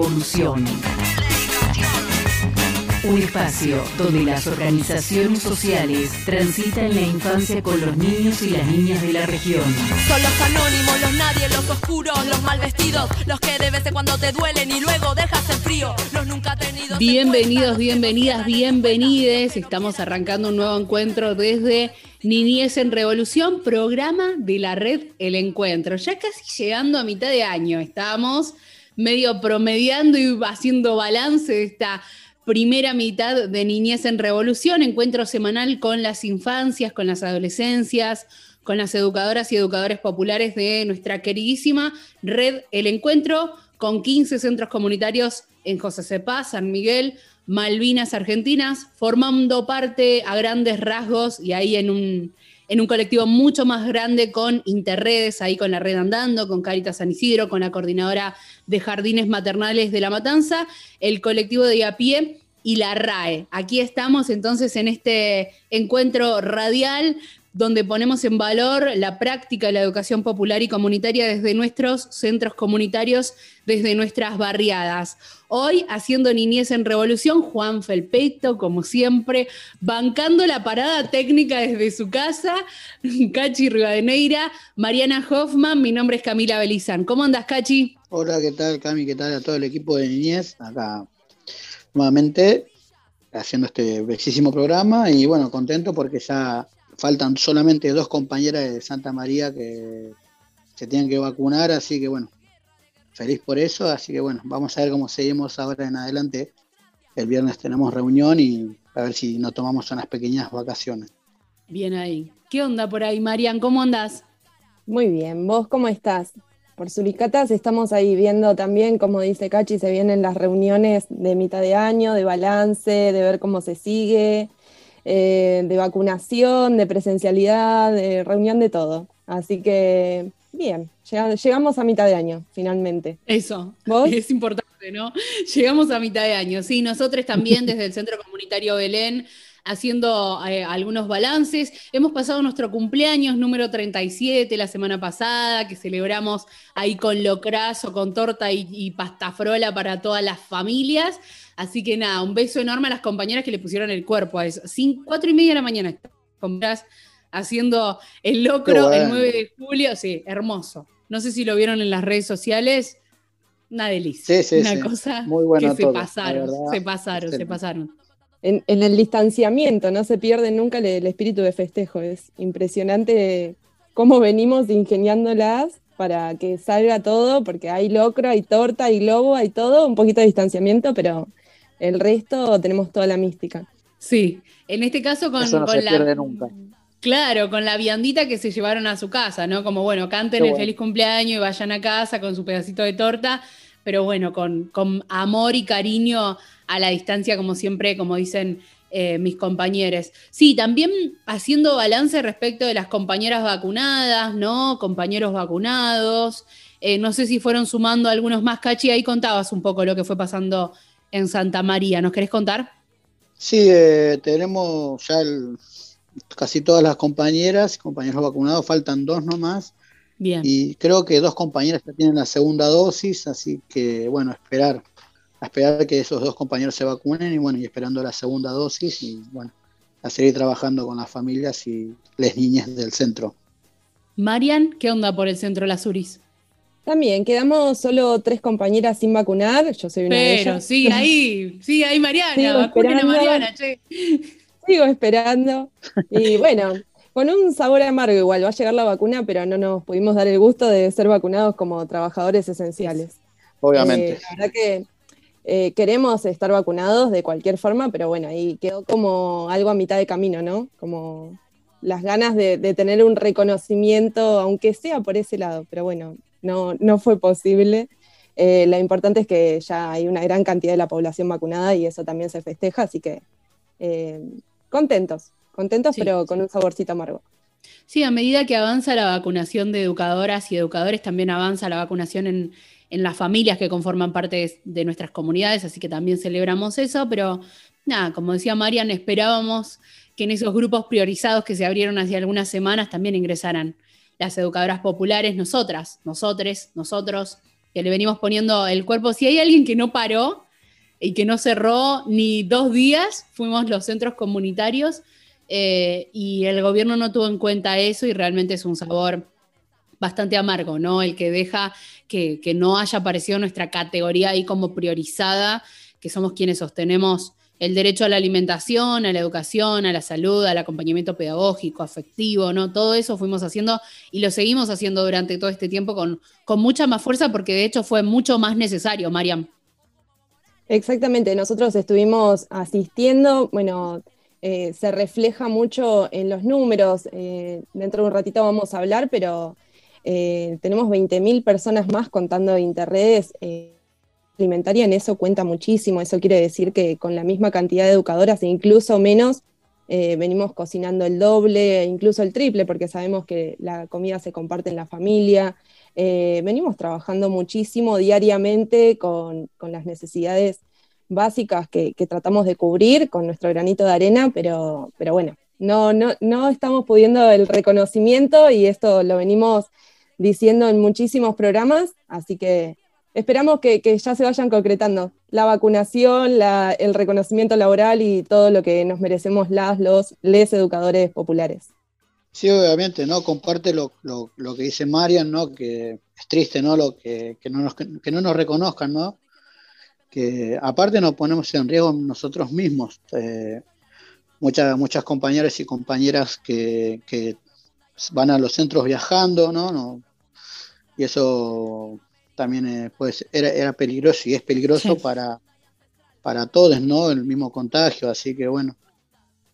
En Revolución. Un espacio donde las organizaciones sociales transitan la infancia con los niños y las niñas de la región. Son los anónimos, los nadie, los oscuros, los mal vestidos, los que de vez en cuando te duelen y luego dejas el frío, los nunca tenidos. Bienvenidos, bienvenidas, bienvenides. Estamos arrancando un nuevo encuentro desde Niñez en Revolución, programa de la red El Encuentro. Ya casi llegando a mitad de año, estamos medio promediando y haciendo balance de esta primera mitad de Niñez en Revolución, encuentro semanal con las infancias, con las adolescencias, con las educadoras y educadores populares de nuestra queridísima red El Encuentro, con 15 centros comunitarios en José Cepá, San Miguel, Malvinas Argentinas, formando parte a grandes rasgos y ahí en un, en un colectivo mucho más grande con Interredes, ahí con la red andando, con Caritas San Isidro, con la coordinadora de jardines maternales de La Matanza, el colectivo de a pie y la RAE. Aquí estamos entonces en este encuentro radial donde ponemos en valor la práctica de la educación popular y comunitaria desde nuestros centros comunitarios, desde nuestras barriadas. Hoy, haciendo Niñez en Revolución, Juan Felpeto, como siempre, bancando la parada técnica desde su casa, Cachi Rivadeneira, Mariana Hoffman, mi nombre es Camila Belizán. ¿Cómo andas, Cachi? Hola, ¿qué tal, Cami? ¿Qué tal a todo el equipo de Niñez? Acá nuevamente haciendo este bellísimo programa y bueno, contento porque ya faltan solamente dos compañeras de Santa María que se tienen que vacunar, así que bueno, feliz por eso, así que bueno, vamos a ver cómo seguimos ahora en adelante. El viernes tenemos reunión y a ver si nos tomamos unas pequeñas vacaciones. Bien ahí. ¿Qué onda por ahí, Marian? ¿Cómo andas? Muy bien, ¿vos cómo estás? Por Suricatas estamos ahí viendo también, como dice Cachi, se vienen las reuniones de mitad de año, de balance, de ver cómo se sigue, eh, de vacunación, de presencialidad, de reunión de todo. Así que, bien, llegamos a mitad de año, finalmente. Eso, es importante, ¿no? Llegamos a mitad de año. Sí, nosotros también desde el Centro Comunitario Belén haciendo eh, algunos balances. Hemos pasado nuestro cumpleaños número 37 la semana pasada, que celebramos ahí con locrazo, con torta y, y pastafrola para todas las familias. Así que nada, un beso enorme a las compañeras que le pusieron el cuerpo a eso. Sin, cuatro y media de la mañana, compañeras haciendo el locro el 9 de julio. Sí, hermoso. No sé si lo vieron en las redes sociales. Una delicia. Sí, sí, Una cosa que se pasaron, se pasaron, se pasaron. En, el distanciamiento, no se pierde nunca el, el, espíritu de festejo. Es impresionante cómo venimos ingeniándolas para que salga todo, porque hay locro, hay torta, hay globo, hay todo, un poquito de distanciamiento, pero el resto tenemos toda la mística. Sí, en este caso con, Eso no se la. Pierde nunca. Claro, con la viandita que se llevaron a su casa, ¿no? Como bueno, canten el feliz cumpleaños y vayan a casa con su pedacito de torta, pero bueno, con, con amor y cariño a la distancia, como siempre, como dicen eh, mis compañeros. Sí, también haciendo balance respecto de las compañeras vacunadas, ¿no? Compañeros vacunados. Eh, no sé si fueron sumando algunos más, Cachi, ahí contabas un poco lo que fue pasando en Santa María. ¿Nos querés contar? Sí, eh, tenemos ya casi todas las compañeras, compañeros vacunados, faltan dos nomás. Bien. Y creo que dos compañeras ya tienen la segunda dosis, así que bueno, esperar, a esperar que esos dos compañeros se vacunen y bueno, y esperando la segunda dosis y bueno, a seguir trabajando con las familias y las niñas del centro. Marian, ¿qué onda por el centro Las Uris? También, quedamos solo tres compañeras sin vacunar, yo soy una Pero, de ellas. sí, ahí, sí, ahí Mariana, vacunen a Mariana, che. Sigo esperando. Y bueno, con un sabor amargo igual, va a llegar la vacuna, pero no nos pudimos dar el gusto de ser vacunados como trabajadores esenciales. Obviamente. Eh, la verdad que eh, queremos estar vacunados de cualquier forma, pero bueno, ahí quedó como algo a mitad de camino, ¿no? Como las ganas de, de tener un reconocimiento, aunque sea por ese lado, pero bueno, no, no fue posible. Eh, lo importante es que ya hay una gran cantidad de la población vacunada y eso también se festeja, así que eh, contentos, contentos pero con un saborcito amargo. Sí, a medida que avanza la vacunación de educadoras y educadores, también avanza la vacunación en, en las familias que conforman parte de, nuestras comunidades, así que también celebramos eso, pero nada, como decía Marian, esperábamos que en esos grupos priorizados que se abrieron hace algunas semanas también ingresaran las educadoras populares, nosotras, nosotres, nosotros, que le venimos poniendo el cuerpo. Si hay alguien que no paró y que no cerró ni dos días, fuimos los centros comunitarios eh, y el gobierno no tuvo en cuenta eso y realmente es un sabor bastante amargo, ¿no? El que deja que, no haya aparecido nuestra categoría ahí como priorizada, que somos quienes sostenemos el derecho a la alimentación, a la educación, a la salud, al acompañamiento pedagógico, afectivo, ¿no? Todo eso fuimos haciendo y lo seguimos haciendo durante todo este tiempo con, con mucha más fuerza porque de hecho fue mucho más necesario, Mariam. Exactamente, nosotros estuvimos asistiendo, bueno, eh, se refleja mucho en los números, eh, dentro de un ratito vamos a hablar, pero eh, tenemos 20.000 personas más contando de interredes eh, alimentaria, en eso cuenta muchísimo, eso quiere decir que con la misma cantidad de educadoras e incluso menos, eh, venimos cocinando el doble, incluso el triple, porque sabemos que la comida se comparte en la familia, venimos trabajando muchísimo diariamente con, las necesidades básicas que, tratamos de cubrir con nuestro granito de arena, pero, pero bueno, no, no, no estamos pudiendo el reconocimiento y esto lo venimos diciendo en muchísimos programas, así que esperamos que, ya se vayan concretando la vacunación, el reconocimiento laboral y todo lo que nos merecemos las, los, les educadores populares. Sí, obviamente, ¿no? Comparte lo, que dice Marian, ¿no? Que es triste, ¿no? Lo que, no nos, que no nos reconozcan, ¿no? Que aparte nos ponemos en riesgo nosotros mismos. Eh, muchas, muchas compañeras y compañeras que, que, van a los centros viajando, ¿no? no y eso también eh, pues, era, era, peligroso y es peligroso para, para todos, ¿no? El mismo contagio, así que bueno,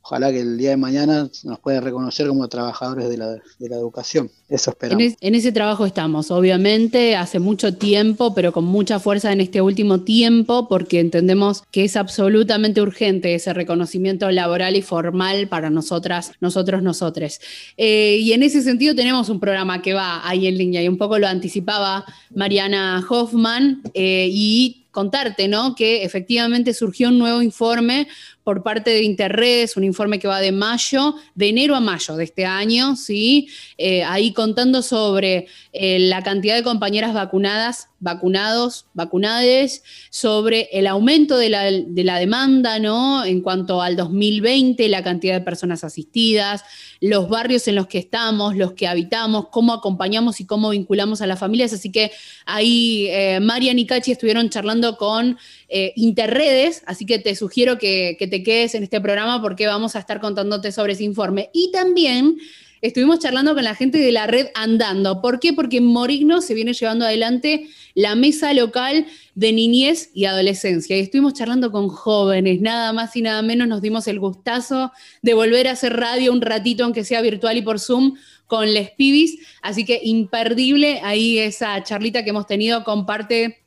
ojalá que el día de mañana nos pueda reconocer como trabajadores de la, educación. Eso esperamos. En, ese trabajo estamos, obviamente, hace mucho tiempo, pero con mucha fuerza en este último tiempo, porque entendemos que es absolutamente urgente ese reconocimiento laboral y formal para nosotras, nosotros, nosotres. Eh, y en ese sentido tenemos un programa que va ahí en línea y un poco lo anticipaba Mariana Hoffman eh, y contarte, ¿no? Que efectivamente surgió un nuevo informe por parte de Interredes, un informe que va de mayo, de enero a mayo de este año, ¿sí? Eh, ahí contando sobre eh, la cantidad de compañeras vacunadas, vacunados, vacunades, sobre el aumento de la, de la demanda, ¿no? En cuanto al 2020, la cantidad de personas asistidas, los barrios en los que estamos, los que habitamos, cómo acompañamos y cómo vinculamos a las familias. Así que ahí eh, Marian y Cachi estuvieron charlando con eh, Interredes, así que te sugiero que, que te quedes en este programa porque vamos a estar contándote sobre ese informe. Y también estuvimos charlando con la gente de la red Andando. ¿Por qué? Porque Morigno se viene llevando adelante la mesa local de niñez y adolescencia. Y estuvimos charlando con jóvenes, nada más y nada menos. Nos dimos el gustazo de volver a hacer radio un ratito, aunque sea virtual y por Zoom, con les pibis. Así que imperdible ahí esa charlita que hemos tenido con parte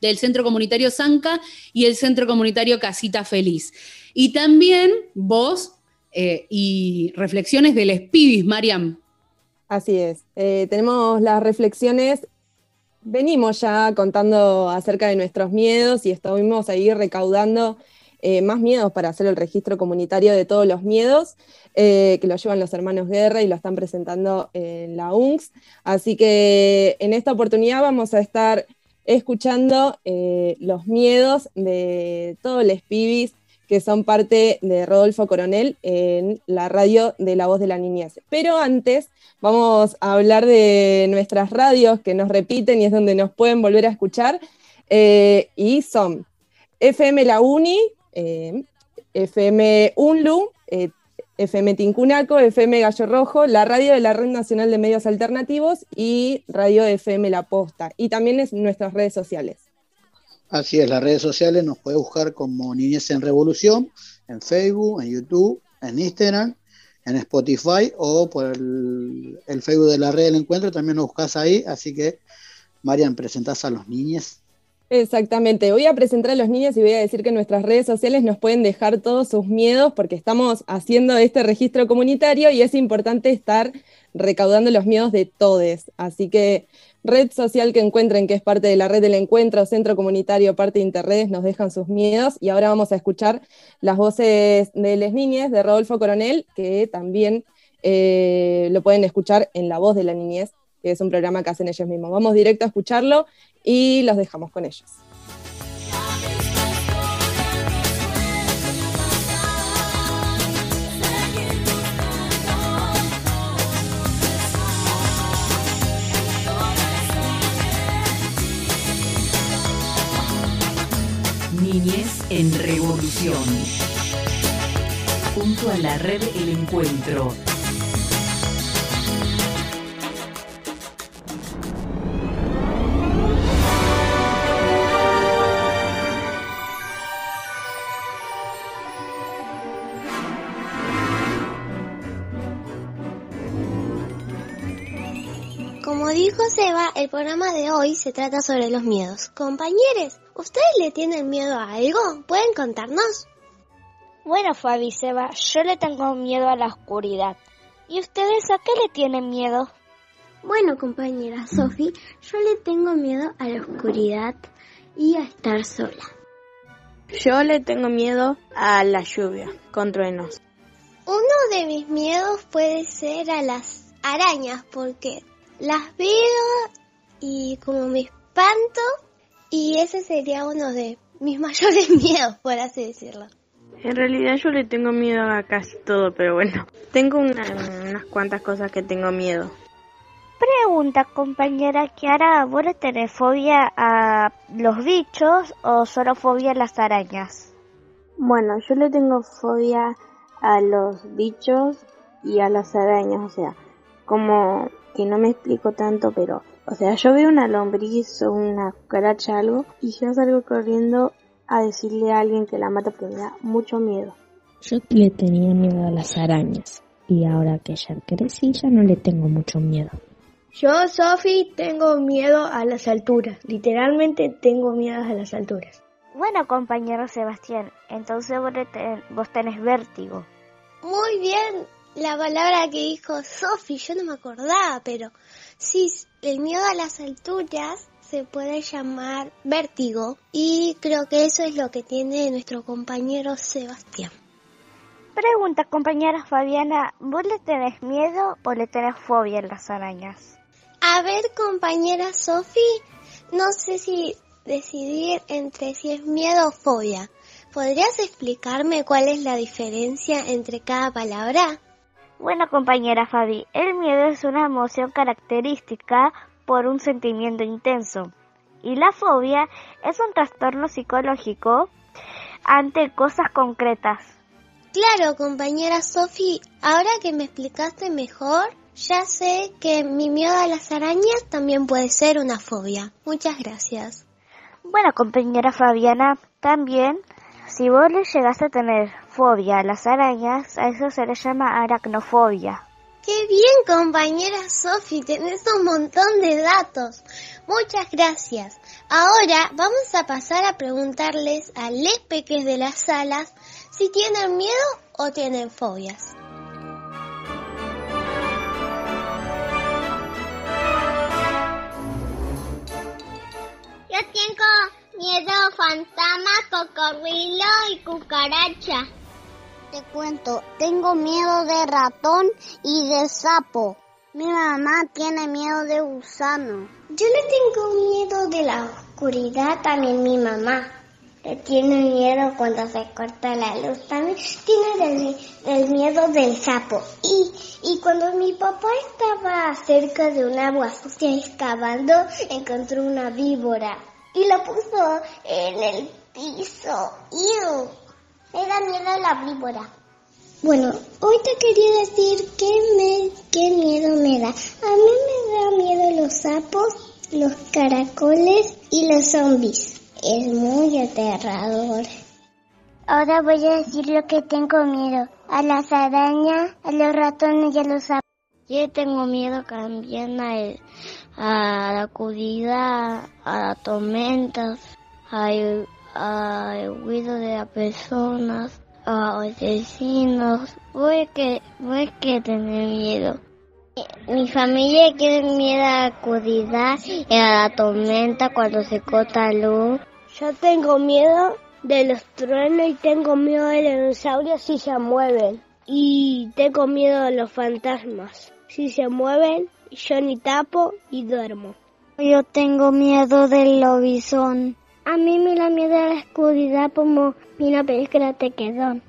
del Centro Comunitario Zanca y el Centro Comunitario Casita Feliz. Y también vos eh, y reflexiones del Espibis, Mariam. Así es. Eh, tenemos las reflexiones. Venimos ya contando acerca de nuestros miedos y estuvimos ahí recaudando eh, más miedos para hacer el registro comunitario de todos los miedos, que lo llevan los hermanos Guerra y lo están presentando en la UNCS. Así que en esta oportunidad vamos a estar escuchando los miedos de todos los pibis que son parte de Rodolfo Coronel en la radio de La Voz de la Niñez. Pero antes vamos a hablar de nuestras radios que nos repiten y es donde nos pueden volver a escuchar. Eh, y son FM La Uni, eh, FM Unlu, eh, FM Tincunaco, FM Gallo Rojo, la radio de la Red Nacional de Medios Alternativos y Radio FM La Posta. Y también en nuestras redes sociales. Así es, las redes sociales nos puede buscar como Niñez en Revolución, en Facebook, en YouTube, en Instagram, en Spotify o por el, Facebook de la red del encuentro, también nos buscas ahí, así que Marian, presentás a los niños. Exactamente, voy a presentar a los niños y voy a decir que nuestras redes sociales nos pueden dejar todos sus miedos porque estamos haciendo este registro comunitario y es importante estar recaudando los miedos de todos. Así que red social que encuentren que es parte de la red del encuentro, centro comunitario, parte de Interredes, nos dejan sus miedos y ahora vamos a escuchar las voces de las niñas de Rodolfo Coronel, que también eh, lo pueden escuchar en La Voz de la Niñez, que es un programa que hacen ellos mismos. Vamos directo a escucharlo y los dejamos con ellos. Niñez en Revolución. Junto a la red El Encuentro. Dijo Seba, el programa de hoy se trata sobre los miedos. Compañeros, ¿ustedes le tienen miedo a algo? ¿Pueden contarnos? Bueno, Fabi Seba, yo le tengo miedo a la oscuridad. ¿Y ustedes a qué le tienen miedo? Bueno, compañera Sofi, yo le tengo miedo a la oscuridad y a estar sola. Yo le tengo miedo a la lluvia, con truenos. Uno de mis miedos puede ser a las arañas, porque las veo y como me espanto y ese sería uno de mis mayores miedos, por así decirlo. En realidad yo le tengo miedo a casi todo, pero bueno, tengo una- unas cuantas cosas que tengo miedo. Pregunta, compañera Kiara, ¿vos le tenés fobia a los bichos o solo fobia a las arañas? Bueno, yo le tengo fobia a los bichos y a las arañas, o sea, como que no me explico tanto, pero, o sea, yo veo una lombriz o una cucaracha algo y yo salgo corriendo a decirle a alguien que la mata porque me da mucho miedo. Yo le tenía miedo a las arañas y ahora que ya crecí ya no le tengo mucho miedo. Yo, Sofi, tengo miedo a las alturas. Literalmente tengo miedo a las alturas. Bueno, compañero Sebastián, entonces vos, ten- vos tenés vértigo. Muy bien, la palabra que dijo Sofi, yo no me acordaba, pero sí, el miedo a las alturas se puede llamar vértigo y creo que eso es lo que tiene nuestro compañero Sebastián. Pregunta, compañera Fabiana, ¿vos le tenés miedo o le tenés fobia a las arañas? A ver, compañera Sofi, no sé si decidir entre si es miedo o fobia. ¿Podrías explicarme cuál es la diferencia entre cada palabra? Bueno, compañera Fabi, el miedo es una emoción característica por un sentimiento intenso. Y la fobia es un trastorno psicológico ante cosas concretas. Claro, compañera Sofi, ahora que me explicaste mejor, ya sé que mi miedo a las arañas también puede ser una fobia. Muchas gracias. Bueno, compañera Fabiana, también, si vos le llegaste a tener fobia a las arañas, a eso se le llama aracnofobia. Qué bien, compañera Sofi, tenés un montón de datos. Muchas gracias. Ahora vamos a pasar a preguntarles a les peques de las salas si tienen miedo o tienen fobias. Yo tengo miedo a fantasmas, cocodrilo y cucaracha. Te cuento, tengo miedo de ratón y de sapo. Mi mamá tiene miedo de gusano. Yo le tengo miedo de la oscuridad, también mi mamá. Le tiene miedo cuando se corta la luz. También tiene el, el miedo del sapo. Y, y cuando mi papá estaba cerca de una agua sucia excavando, encontró una víbora. Y la puso en el piso. ¡Ew! Me da miedo la víbora. Bueno, hoy te quería decir qué, me, qué miedo me da. A mí me da miedo los sapos, los caracoles y los zombies. Es muy aterrador. Ahora voy a decir lo que tengo miedo. A las arañas, a los ratones y a los sapos. Yo tengo miedo también a, a la oscuridad, a las tormentas, al, ruido de las personas, a los vecinos. Voy que, voy que tener miedo. Mi familia tiene miedo a la oscuridad y a la tormenta cuando se corta la luz. Yo tengo miedo de los truenos y tengo miedo de los dinosaurios si se mueven. Y tengo miedo de los fantasmas. Si se mueven, yo ni tapo y duermo. Yo tengo miedo del lobizón. A mí me da miedo a la oscuridad como una película te quedó.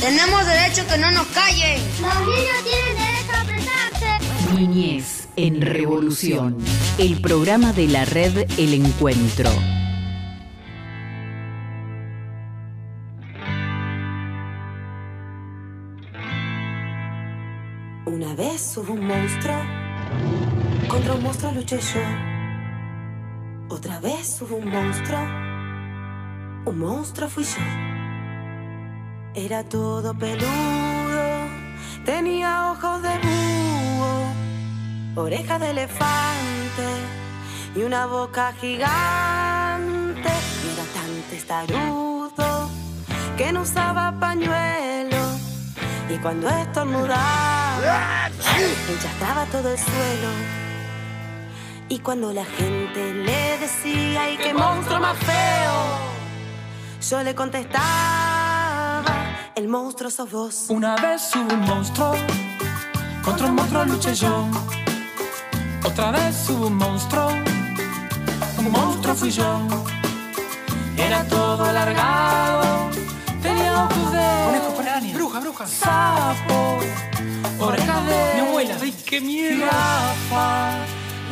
Tenemos derecho que no nos callen. Los niños tienen derecho a apretarse. Niñez en Revolución. El programa de la red El Encuentro. Una vez hubo un monstruo. Contra un monstruo luché yo. Otra vez hubo un monstruo. Un monstruo fui yo. Era todo peludo, tenía ojos de búho, orejas de elefante y una boca gigante. era tan testarudo que no usaba pañuelo y cuando estornudaba enchastraba todo el suelo. Y cuando la gente le decía, ¡ay qué monstruo más feo! Yo le contestaba el monstruo sos vos. Una vez hubo un monstruo, contra un monstruo luché yo. Otra vez hubo un monstruo, un monstruo fui yo. Era todo alargado, tenía ojos de. Bruja, bruja. Sapo, orejas de. Mi abuela, ay, qué. Jirafa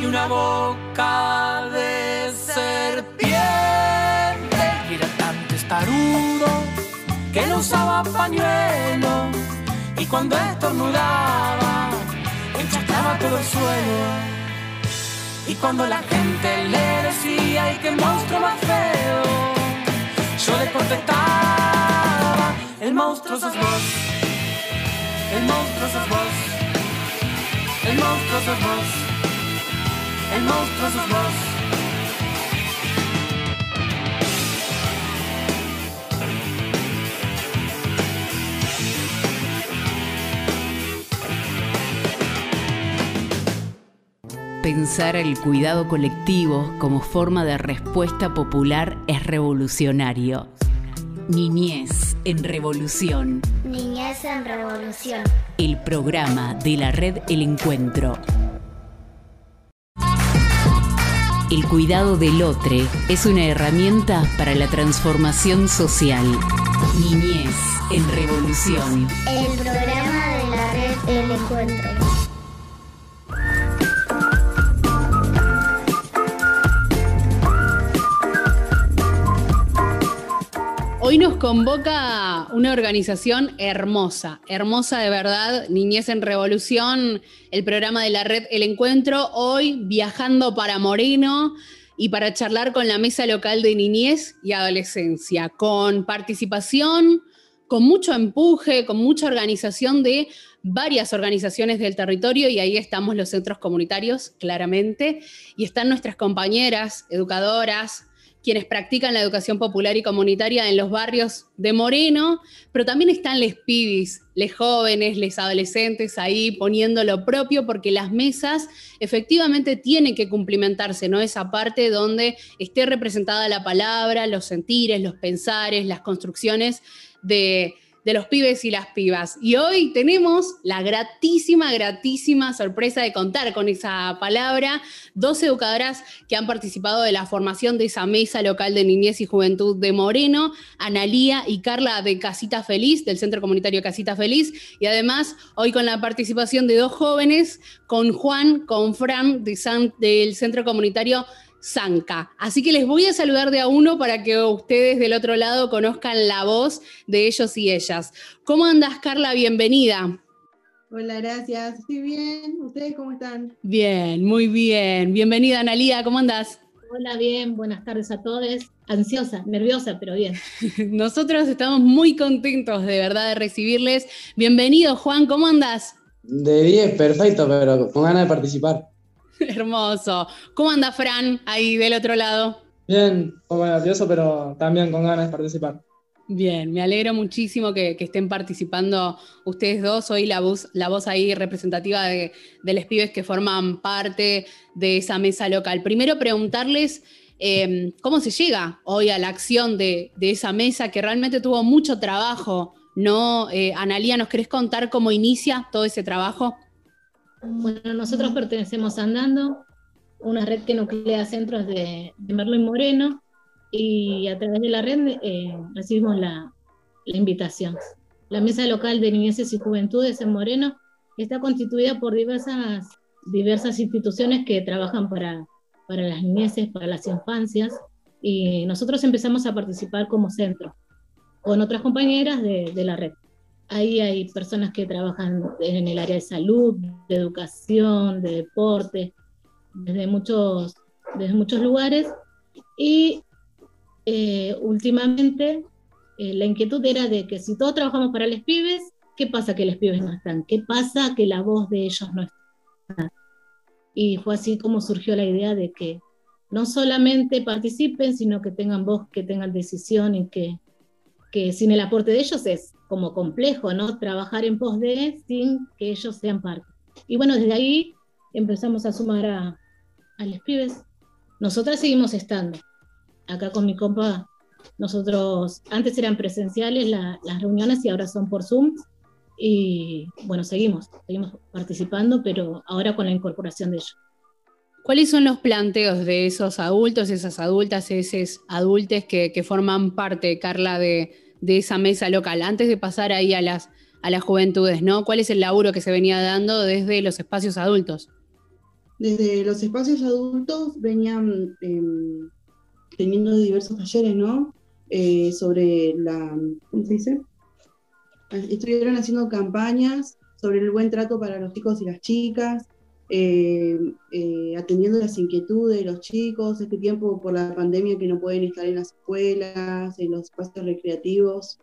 y una boca de serpiente. Era tan testarudo que no usaba pañuelo y cuando estornudaba enchacaba todo el suelo. Y cuando la gente le decía, ¡ay, qué monstruo más feo! Yo le contestaba, el monstruo sos vos, el monstruo sos vos, el monstruo sos vos, el monstruo sos vos. Pensar el cuidado colectivo como forma de respuesta popular es revolucionario. Niñez en Revolución. Niñez en Revolución. El programa de la red El Encuentro. El cuidado del otro es una herramienta para la transformación social. Niñez en Revolución. El programa de la red El Encuentro. Hoy nos convoca una organización hermosa, hermosa de verdad, Niñez en Revolución, el programa de la red El Encuentro, hoy viajando para Moreno y para charlar con la Mesa Local de Niñez y Adolescencia, con participación, con mucho empuje, con mucha organización de varias organizaciones del territorio y ahí estamos los centros comunitarios, claramente, y están nuestras compañeras, educadoras, quienes practican la educación popular y comunitaria en los barrios de Moreno, pero también están les pibis, les jóvenes, les adolescentes ahí poniendo lo propio, porque las mesas efectivamente tienen que cumplimentarse, ¿no? Esa parte donde esté representada la palabra, los sentires, los pensares, las construcciones de de los pibes y las pibas. Y hoy tenemos la gratísima, gratísima sorpresa de contar con esa palabra, dos educadoras que han participado de la formación de esa mesa local de niñez y juventud de Moreno, Analía y Carla de Casita Feliz, del Centro Comunitario Casita Feliz, y además hoy con la participación de dos jóvenes, con Juan, con Fran del Centro Comunitario Zanca. Así que les voy a saludar de a uno para que ustedes del otro lado conozcan la voz de ellos y ellas. ¿Cómo andas, Carla? Bienvenida. Hola, gracias. Estoy bien. ¿Ustedes cómo están? Bien, muy bien. Bienvenida, Analia. ¿Cómo andas? Hola, bien, buenas tardes a todos. Ansiosa, nerviosa, pero bien. Nosotros estamos muy contentos de verdad de recibirles. Bienvenido, Juan, ¿cómo andas? De 10, perfecto, pero con ganas de participar. Hermoso. ¿Cómo anda Fran ahí del otro lado? Bien, un poco nervioso, pero también con ganas de participar. Bien, me alegro muchísimo que, estén participando ustedes dos. Soy la voz, la voz ahí representativa de, los pibes que forman parte de esa mesa local. Primero preguntarles em, cómo se llega hoy a la acción de, esa mesa que realmente tuvo mucho trabajo, ¿no? Eh, Analía, ¿nos querés contar cómo inicia todo ese trabajo? Bueno, nosotros pertenecemos a Andando, una red que nuclea centros de, de Merlo y Moreno, y a través de la red eh, recibimos la, invitación. La Mesa Local de Niñeces y Juventudes en Moreno está constituida por diversas, diversas instituciones que trabajan para, para las niñeces, para las infancias, y nosotros empezamos a participar como centro con otras compañeras de, de la red. Ahí hay personas que trabajan en el área de salud, de educación, de deporte, desde muchos, desde muchos lugares. Y eh, últimamente eh, la inquietud era de que si todos trabajamos para los pibes, ¿qué pasa que los pibes no están? ¿Qué pasa que la voz de ellos no está? Y fue así como surgió la idea de que no solamente participen, sino que tengan voz, que tengan decisión y que, que sin el aporte de ellos es como complejo, ¿no? Trabajar en pos de sin que ellos sean parte. Y bueno, desde ahí empezamos a sumar a, a los pibes. Nosotras seguimos estando, acá con mi compa, nosotros antes eran presenciales las reuniones y ahora son por Zoom. Y bueno, seguimos, seguimos participando, pero ahora con la incorporación de ellos. ¿Cuáles son los planteos de esos adultos, esas adultas, esos adultos que, que forman parte, Carla, de, de, esa mesa local? Antes de pasar ahí a las, a las juventudes, ¿no? ¿Cuál es el laburo que se venía dando desde los espacios adultos? Desde los espacios adultos venían em, teniendo diversos talleres, ¿no? Eh, sobre la, ¿cómo se dice? Estuvieron haciendo campañas sobre el buen trato para los chicos y las chicas, eh, eh, atendiendo las inquietudes de los chicos, este tiempo por la pandemia que no pueden estar en las escuelas, en los espacios recreativos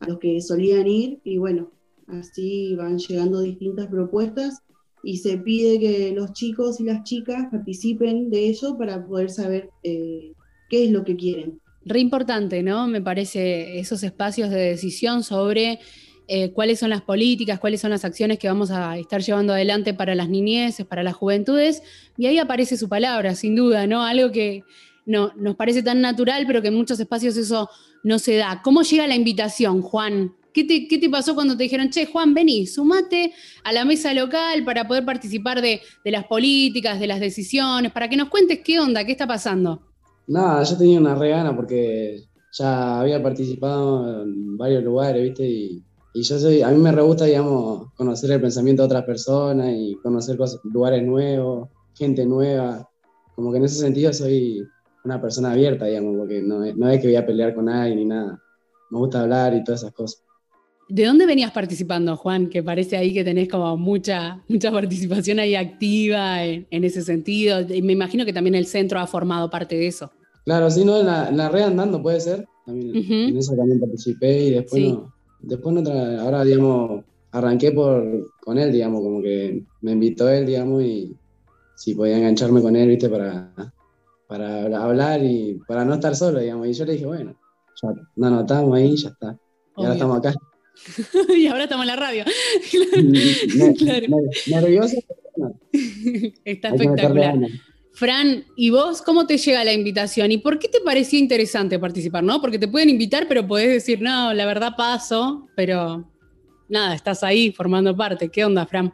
a los que solían ir, y bueno, así van llegando distintas propuestas y se pide que los chicos y las chicas participen de ello para poder saber qué es lo que quieren. Re importante, ¿no? Me parece esos espacios de decisión sobre eh, cuáles son las políticas, cuáles son las acciones que vamos a estar llevando adelante para las niñeces, para las juventudes, y ahí aparece su palabra, sin duda, ¿no? Algo que no, nos parece tan natural, pero que en muchos espacios eso no se da. ¿Cómo llega la invitación, Juan? ¿Qué te, ¿Qué te, pasó cuando te dijeron, che, Juan, vení, sumate a la mesa local para poder participar de, de las políticas, de las decisiones, para que nos cuentes qué onda, qué está pasando? Nada, yo tenía una regana porque ya había participado en varios lugares, ¿viste? Y, yo soy, a mí me re gusta, digamos, conocer el pensamiento de otras personas y conocer cosas, lugares nuevos, gente nueva. Como que en ese sentido soy una persona abierta, digamos, porque no, no es que voy a pelear con nadie ni nada. Me gusta hablar y todas esas cosas. ¿De dónde venías participando, Juan? Que parece ahí que tenés como mucha, mucha participación ahí activa en, ese sentido. Y me imagino que también el centro ha formado parte de eso. Claro, sí, no, en la, la red andando puede ser. También, En eso también participé y después no. Después no ahora, digamos, arranqué por, con él, digamos, como que me invitó él, digamos, y si podía engancharme con él, viste, para, para hablar y para no estar solo, digamos. Y yo le dije, bueno, ya nos anotamos ahí, ya está. Y ahora estamos acá. y ahora estamos en la radio. claro. Nervioso. Está espectacular. Fran, ¿y vos cómo te llega la invitación? ¿Y por qué te parecía interesante participar? ¿No? Porque te pueden invitar, pero podés decir, no, la verdad paso, pero nada, estás ahí formando parte. ¿Qué onda, Fran?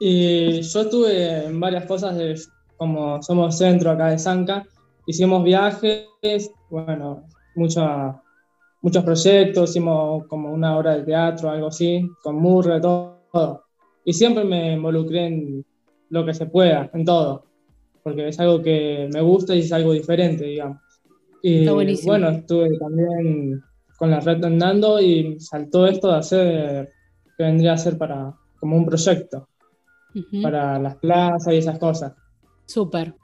Y yo estuve en varias cosas, de, como somos centro acá de Zanca, hicimos viajes, bueno, mucha muchos proyectos, hicimos como una obra de teatro, algo así, con Murre, todo, Y siempre me involucré en lo que se pueda, en todo, porque es algo que me gusta y es algo diferente, digamos. Y bueno, estuve también con la red andando y saltó esto de hacer, que vendría a ser para, como un proyecto, para las plazas y esas cosas. Súper.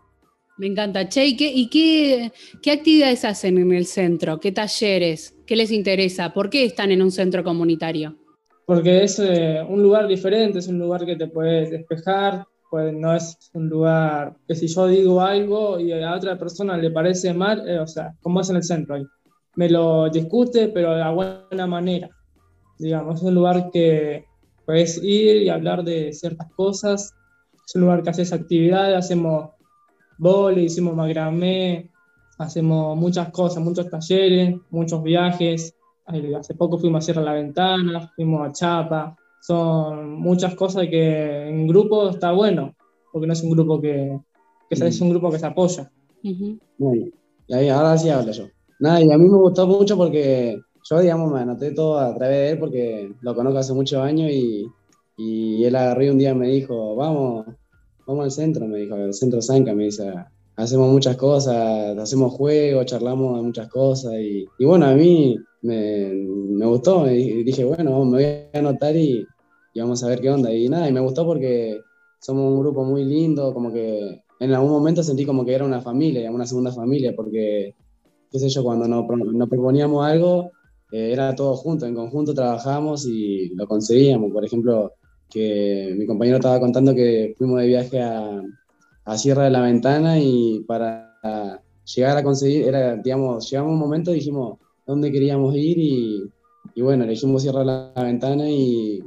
Me encanta. Che, ¿y, qué, y qué, qué actividades hacen en el centro? ¿Qué talleres? ¿Qué les interesa? ¿Por qué están en un centro comunitario? Porque es eh, un lugar diferente, es un lugar que te puedes despejar, pues no es un lugar que si yo digo algo y a otra persona le parece mal, eh, o sea, como es en el centro ahí, me lo discute, pero de la buena manera. Digamos, es un lugar que puedes ir y hablar de ciertas cosas, es un lugar que haces actividades, hacemos vole, hicimos macramé, hacemos muchas cosas, muchos talleres, muchos viajes. Hace poco fuimos a Sierra La Ventana, fuimos a Chapa. Son muchas cosas que en grupo está bueno, porque no es un grupo que, que es un grupo que se apoya. Muy Y ahí, ahora sí hablo yo. Nada, y a mí me gustó mucho porque yo, digamos, me anoté todo a través de él porque lo conozco hace muchos años y, y él agarró y un día me dijo, vamos, vamos al centro, me dijo, al centro Sanca, me dice, hacemos muchas cosas, hacemos juegos, charlamos de muchas cosas y, y bueno, a mí me, me gustó y dije, bueno, me voy a anotar y, y, vamos a ver qué onda. Y nada, y me gustó porque somos un grupo muy lindo, como que en algún momento sentí como que era una familia, una segunda familia, porque, qué sé yo, cuando nos, nos proponíamos algo, eh, era todo junto, en conjunto trabajábamos y lo conseguíamos. Por ejemplo, que mi compañero estaba contando que fuimos de viaje a, a Sierra de la Ventana y para llegar a conseguir, era, digamos, llegamos a un momento y dijimos dónde queríamos ir y, y bueno, elegimos Sierra de la Ventana y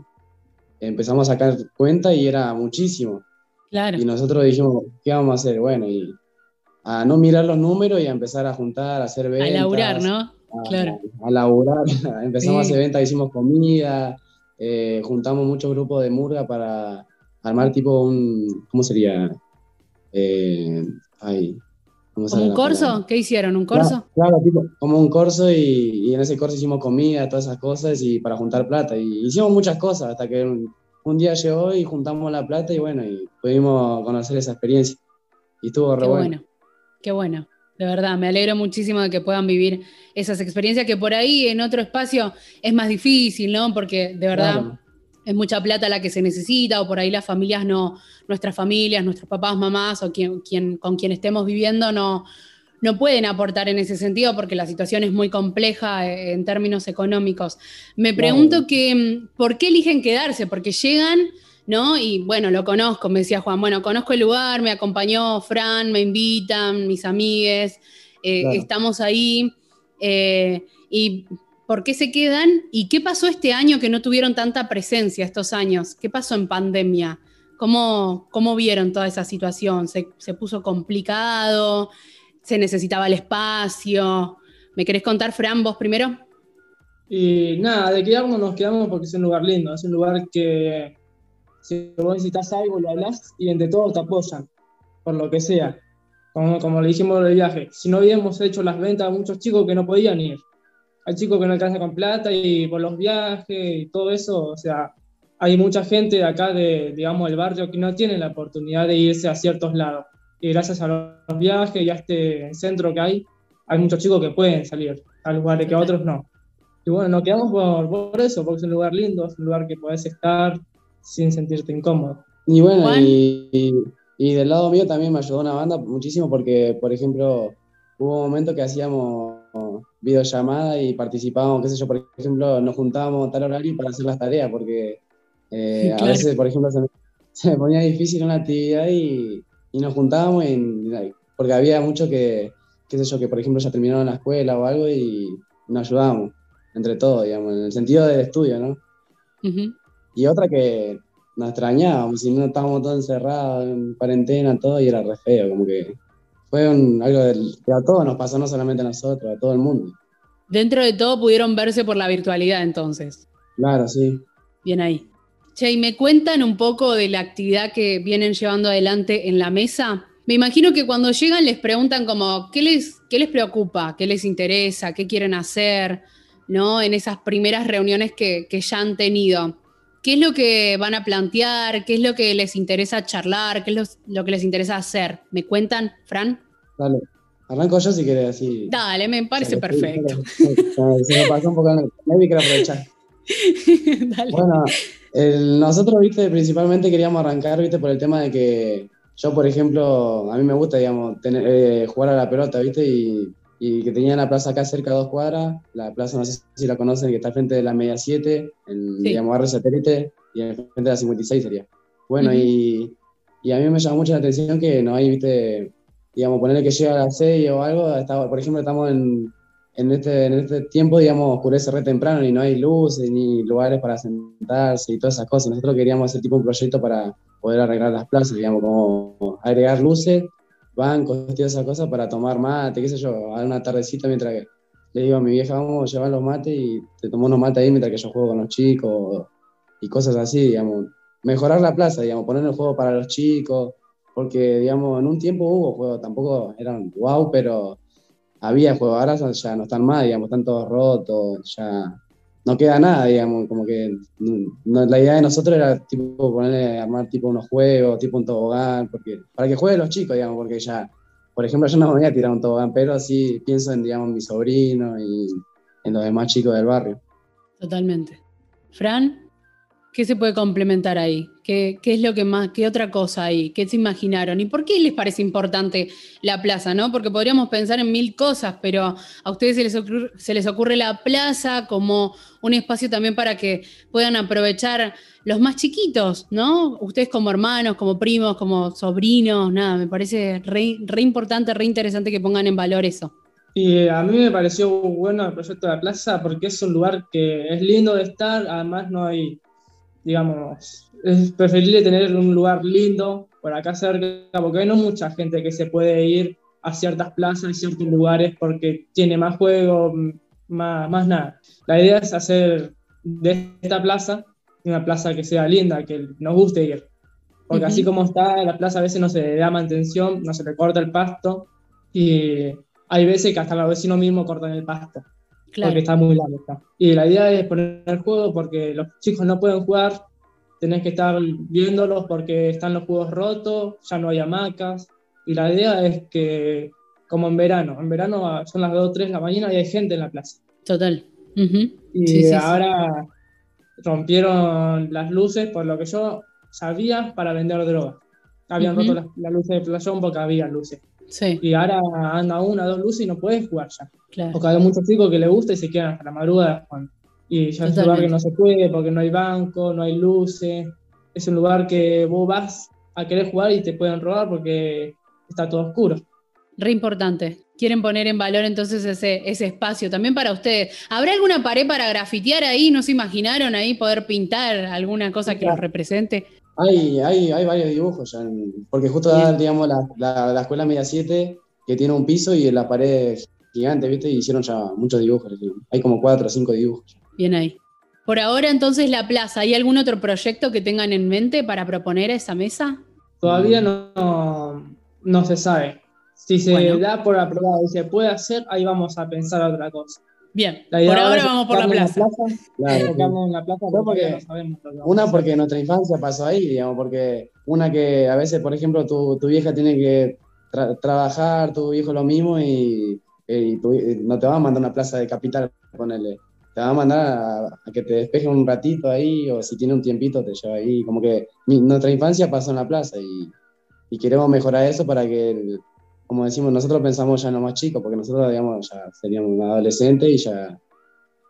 empezamos a sacar cuenta y era muchísimo. Claro. Y nosotros dijimos, ¿qué vamos a hacer? Bueno, y a no mirar los números y a empezar a juntar, a hacer ventas. A laburar, ¿no? A, claro. A laburar. Empezamos Sí. a hacer ventas, hicimos comida, eh, juntamos muchos grupos de murga para armar tipo un, ¿cómo sería? Eh, ay, ¿cómo sale ¿Como un corso? ¿Qué hicieron? ¿Un corso? Claro, claro, tipo, como un corso y, y en ese corso hicimos comida, todas esas cosas y para juntar plata. Y hicimos muchas cosas hasta que un, un día llegó y juntamos la plata y bueno, y pudimos conocer esa experiencia. Y estuvo re Qué bueno. bueno. Qué bueno. De verdad, me alegro muchísimo de que puedan vivir esas experiencias que por ahí en otro espacio es más difícil, ¿no? Porque de verdad Claro. Es mucha plata la que se necesita o por ahí las familias no, nuestras familias, nuestros papás, mamás o quien, quien, con quien estemos viviendo no, no pueden aportar en ese sentido porque la situación es muy compleja eh, en términos económicos. Me pregunto que, mm, ¿por qué eligen quedarse? Porque llegan, ¿no? Y bueno, lo conozco, me decía Juan, bueno, conozco el lugar, me acompañó Fran, me invitan, mis amigues, eh, Claro. estamos ahí. eh, ¿Y por qué se quedan? ¿Y qué pasó este año que no tuvieron tanta presencia estos años? ¿Qué pasó en pandemia? ¿Cómo, cómo vieron toda esa situación? ¿Se, se puso complicado? ¿Se necesitaba el espacio? ¿Me querés contar, Fran, primero? Y nada, de quedarnos nos quedamos porque es un lugar lindo, es un lugar que si vos necesitas algo lo hablas y entre todos te apoyan, por lo que sea. Como, como le dijimos del viaje, si no hubiéramos hecho las ventas muchos chicos que no podían ir, hay chicos que no alcanzan con plata y por los viajes y todo eso, o sea, hay mucha gente de acá, de, digamos, del barrio que no tiene la oportunidad de irse a ciertos lados. Y gracias a los viajes y a este centro que hay, hay muchos chicos que pueden salir a lugares que a otros no. Y bueno, nos quedamos por, por eso, porque es un lugar lindo, es un lugar que podés estar sin sentirte incómodo. Y bueno, y, y- y del lado mío también me ayudó una banda muchísimo porque, por ejemplo, hubo un momento que hacíamos videollamada y participábamos, qué sé yo, por ejemplo, nos juntábamos a tal horario para hacer las tareas porque eh, a Claro. veces, por ejemplo, se me, se me ponía difícil una actividad y, y nos juntábamos en- porque había muchos que, qué sé yo, que por ejemplo ya terminaron la escuela o algo y nos ayudábamos entre todos, digamos, en el sentido del estudio, ¿no? Ujú. Y otra que nos extrañábamos, si no estábamos todos encerrados, en cuarentena, todo, y era re feo, como que fue un- algo del- que a todos nos pasó, no solamente a nosotros, a todo el mundo. Dentro de todo pudieron verse por la virtualidad entonces. Claro, sí. Bien ahí. Che, ¿y me cuentan un poco de la actividad que vienen llevando adelante en la mesa? Me imagino que cuando llegan les preguntan como, ¿qué les, qué les preocupa? ¿Qué les interesa? ¿Qué quieren hacer? ¿No? En esas primeras reuniones que, que ya han tenido. ¿Qué es lo que van a plantear? ¿Qué es lo que les interesa charlar? ¿Qué es lo que les interesa hacer? ¿Me cuentan, Fran? Dale. Arranco yo si querés, así. Dale, me parece que perfecto. Se, se me pasó un poco el quiero aprovechar. Bueno, el- nosotros, viste, principalmente queríamos arrancar, viste, por el tema de que yo, por ejemplo, a mí me gusta, digamos, tener, eh, jugar a la pelota, ¿viste? Y, y que tenía la plaza acá cerca de dos cuadras, la plaza, no sé si la conocen, que está al frente de la Media 7, en, digamos, barrio satélite, y al frente de la 56 sería. Bueno, y, y a mí me llama mucho la atención que no hay, ¿viste? Digamos, ponerle que llega a las 6 o algo, está- por ejemplo, estamos en, en, este, en este tiempo, digamos, oscurece re temprano y no hay luces ni lugares para sentarse y todas esas cosas. Nosotros queríamos hacer tipo un proyecto para poder arreglar las plazas, digamos, como agregar luces, bancos, todas esas cosas para tomar mate, qué sé yo, a una tardecita mientras que le digo a mi vieja, vamos a llevar los mates y te tomo unos mates ahí mientras que yo juego con los chicos y cosas así, digamos. Mejorar la plaza, digamos, poner el juego para los chicos, porque, digamos, en un tiempo hubo juegos, tampoco eran wow, pero había juegos, ahora ya no están más, digamos, están todos rotos, ya no queda nada, digamos, como que la idea de nosotros era tipo ponerle, armar tipo unos juegos, tipo un tobogán, porque, para que jueguen los chicos, digamos, porque ya, por ejemplo, yo no me voy a tirar un tobogán, pero sí pienso en, digamos, mi sobrino y en los demás chicos del barrio. Totalmente. Fran, ¿qué se puede complementar ahí? ¿Qué, qué es lo que más, qué otra cosa hay? ¿Qué se imaginaron? ¿Y por qué les parece importante la plaza, no? Porque podríamos pensar en mil cosas, pero a ustedes se les ocurre, se les ocurre la plaza como un espacio también para que puedan aprovechar los más chiquitos, ¿no? Ustedes como hermanos, como primos, como sobrinos, nada, me parece re, re importante, re interesante que pongan en valor eso. Y a mí me pareció bueno el proyecto de la plaza porque es un lugar que es lindo de estar, además no hay, digamos, es preferible tener un lugar lindo por acá cerca, porque hay no mucha gente que se puede ir a ciertas plazas, a ciertos lugares, porque tiene más juego, más, más nada. La idea es hacer de esta plaza una plaza que sea linda, que nos guste ir. Porque Ujú. así como está, la plaza a veces no se le da mantención, no se le corta el pasto, y hay veces que hasta los vecinos mismos cortan el pasto, Claro. porque está muy largo. Y la idea es poner el juego porque los chicos no pueden jugar, tenés que estar viéndolos porque están los juegos rotos, ya no hay hamacas. Y la idea es que, como en verano, en verano son las 2 o 3 de la mañana y hay gente en la plaza. Total. Ujú. Y Sí, sí, sí. ahora rompieron las luces, por lo que yo sabía, para vender droga. Habían Ujú. roto las, las luces de playón porque había luces. Sí. Y ahora anda una, dos luces y no puedes jugar ya. Claro. Porque hay muchos chicos que les gusta y se quedan hasta la madrugada jugando. Y ya es un lugar que no se puede porque no hay banco, no hay luces. Es un lugar que vos vas a querer jugar y te pueden robar porque está todo oscuro. Re importante. Quieren poner en valor entonces ese, ese espacio también para ustedes. ¿Habrá alguna pared para grafitear ahí? ¿No se imaginaron ahí poder pintar alguna cosa que los represente? Hay, hay, hay varios dibujos ya, en- porque justo da, digamos, la, la, la escuela media 7, que tiene un piso y en la pared gigante, ¿viste? Y hicieron ya muchos dibujos. Hay como cuatro o cinco dibujos. Bien ahí. Por ahora entonces la plaza, ¿hay algún otro proyecto que tengan en mente para proponer a esa mesa? Todavía no, no se sabe. Si se Bueno. da por aprobado y se puede hacer, ahí vamos a pensar otra cosa. Bien, La idea por ahora vamos por la enfocarnos en plaza. Claro, sí. la plaza No, porque porque- no sabemos Una porque nuestra infancia pasó ahí, digamos, porque una que a veces, por ejemplo, tu, tu vieja tiene que tra- trabajar, tu viejo lo mismo y, y tu- y no te va a mandar a una plaza de capital, ponerle. Te va a mandar a, a que te despeje un ratito ahí o si tiene un tiempito te lleva ahí. Como que mi- nuestra infancia pasó en la plaza y, y queremos mejorar eso para que, el- como decimos, nosotros pensamos ya no más chicos, porque nosotros, digamos, ya seríamos adolescentes y ya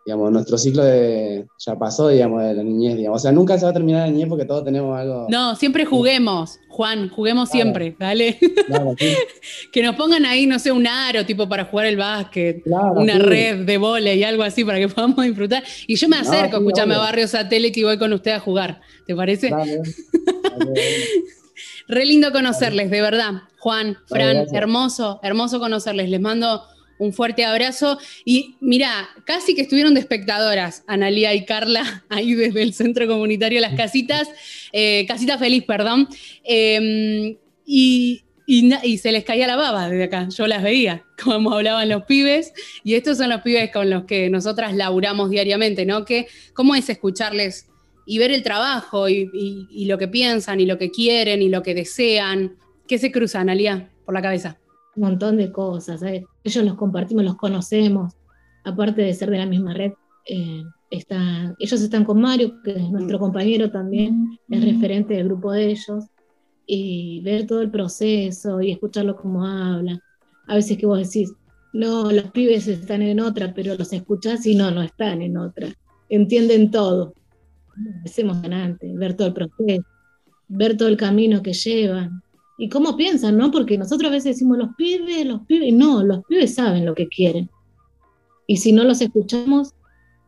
digamos, nuestro ciclo de, ya pasó, digamos, de la niñez, digamos. O sea, nunca se va a terminar la niñez porque todos tenemos algo. No, siempre juguemos, Juan, juguemos siempre, dale. Claro, sí. que nos pongan ahí, no sé, un aro tipo para jugar el básquet, Claro, una sí. red de vóley y algo así para que podamos disfrutar. Y yo me No, acerco, sí, escúchame a. Barrio Satélite y voy con usted a jugar. ¿Te parece? Dale. Re lindo conocerles, de verdad. Juan, Fran, hermoso, hermoso conocerles. Les mando un fuerte abrazo. Y mira, casi que estuvieron de espectadoras, Analía y Carla, ahí desde el Centro Comunitario Las Casitas, eh, Casita Feliz, perdón. Eh, y, y se les caía la baba desde acá. Yo las veía, como hablaban los pibes. Y estos son los pibes con los que nosotras laburamos diariamente, ¿no? Que, ¿Cómo es escucharles y ver el trabajo y, y- y lo que piensan y lo que quieren y lo que desean? ¿Qué se cruza, Analia, por la cabeza? un montón de cosas. ¿sabes? Ellos los compartimos, los conocemos, aparte de ser de la misma red. eh, ellos están con Mario, que es nuestro compañero también, es referente del grupo de ellos. y ver todo el proceso y escucharlo como habla. A veces que vos decís, no, los pibes están en otra, pero los escuchás y no, no están en otra. Entienden todo. Es emocionante ver todo el proceso, ver todo el camino que llevan y cómo piensan, ¿no? Porque nosotros a veces decimos los pibes, los pibes, no, los pibes saben lo que quieren. Y si no los escuchamos,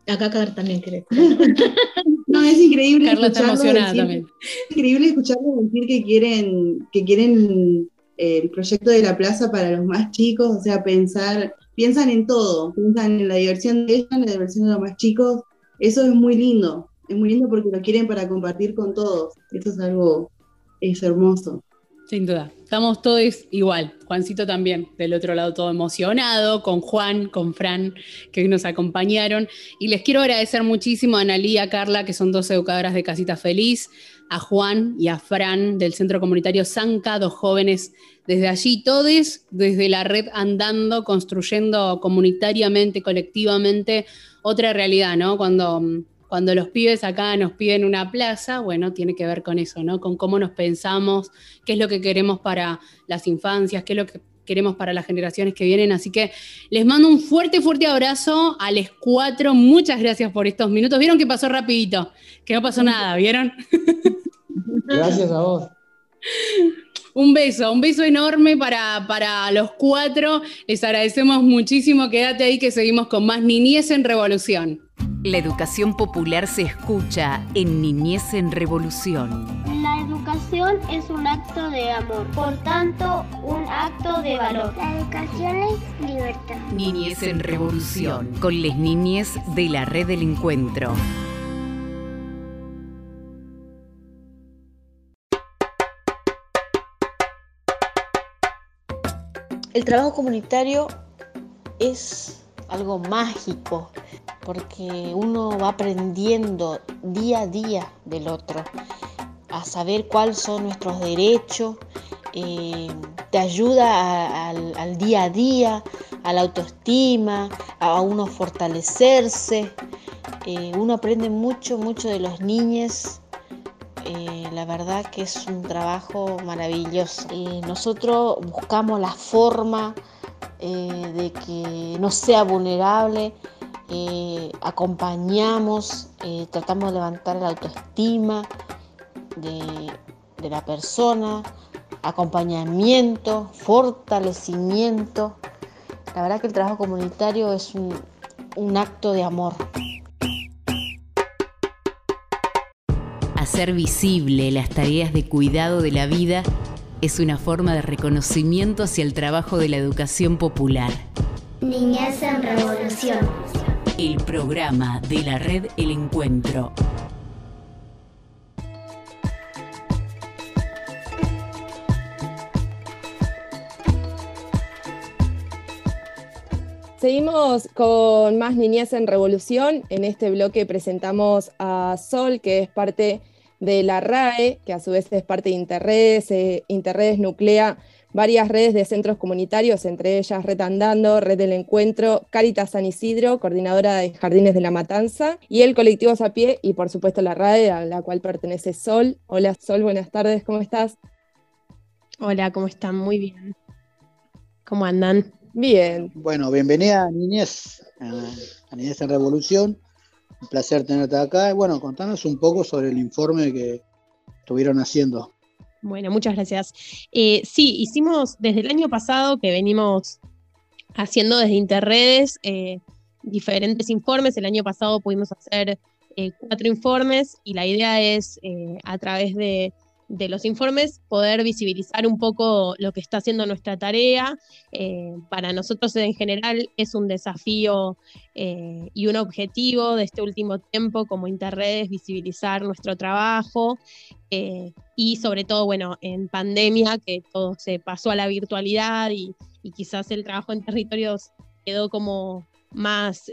acá Carla también quiere. No, es increíble Carla está emocionada decir- también. Es increíble escucharlos decir que quieren, que quieren eh, el proyecto de la plaza para los más chicos, o sea, pensar, piensan en todo, piensan en la diversión de ellos, en la diversión de los más chicos. Eso es muy lindo, es muy lindo porque lo quieren para compartir con todos. Eso es algo, es hermoso. Sin duda. Estamos todos igual. Juancito también, del otro lado todo emocionado, con Juan, con Fran, que nos acompañaron. Y les quiero agradecer muchísimo a Analí y a Carla, que son dos educadoras de Casita Feliz, a Juan y a Fran del Centro Comunitario Sanca, dos jóvenes desde allí, todos desde la red andando, construyendo comunitariamente, colectivamente, otra realidad, ¿no? Cuando mm, cuando los pibes acá nos piden una plaza, bueno, tiene que ver con eso, ¿no? Con cómo nos pensamos, qué es lo que queremos para las infancias, qué es lo que queremos para las generaciones que vienen. Así que les mando un fuerte, fuerte abrazo a los cuatro. Muchas gracias por estos minutos. ¿Vieron que pasó rapidito? Que no pasó nada, ¿vieron? Gracias a vos. Un beso, un beso enorme para, para los cuatro. Les agradecemos muchísimo. Quédate ahí que seguimos con más Niñez en Revolución. La educación popular se escucha en Niñez en Revolución. La educación es un acto de amor, por tanto, un acto de valor. La educación es libertad. Niñez en Revolución, con les niñez de la red del encuentro. El trabajo comunitario es algo mágico porque uno va aprendiendo día a día del otro, a saber cuáles son nuestros derechos, eh, te ayuda al, día a día, a la autoestima, a uno fortalecerse. Eh, uno aprende mucho, mucho de los niños. Eh, la verdad que es un trabajo maravilloso. Nosotros buscamos la forma de que no sea vulnerable, eh, acompañamos, eh, tratamos de levantar la autoestima de, de la persona, acompañamiento, fortalecimiento. La verdad que el trabajo comunitario es un, un acto de amor. Hacer visible las tareas de cuidado de la vida es una forma de reconocimiento hacia el trabajo de la educación popular. Niñez en revolución. El programa de la red El Encuentro. Seguimos con más Niñez en Revolución. En este bloque presentamos a Sol, que es parte de la RAE, que a su vez es parte de Interredes. Eh, Interredes nuclea varias redes de centros comunitarios, entre ellas Red Andando, Red del Encuentro, Caritas San Isidro, coordinadora de Jardines de la Matanza, y el colectivo Sapie, y por supuesto la RAE, a la cual pertenece Sol. Hola Sol, buenas tardes, ¿cómo estás? Hola, ¿cómo están? Muy bien. ¿Cómo andan? Bien. Bueno, bienvenida a Niñez, a a Niñez en Revolución. Un placer tenerte acá. Y bueno, contanos un poco sobre el informe que estuvieron haciendo. Bueno, muchas gracias. Eh, sí, hicimos desde el año pasado que venimos haciendo desde Interredes eh, diferentes informes. El año pasado pudimos hacer eh, cuatro informes y la idea es eh, a través de, de los informes poder visibilizar un poco lo que está haciendo nuestra tarea. Eh, para nosotros en general es un desafío eh, y un objetivo de este último tiempo como Interredes visibilizar nuestro trabajo eh, y sobre todo, bueno, en pandemia que todo se pasó a la virtualidad y, y quizás el trabajo en territorios quedó como más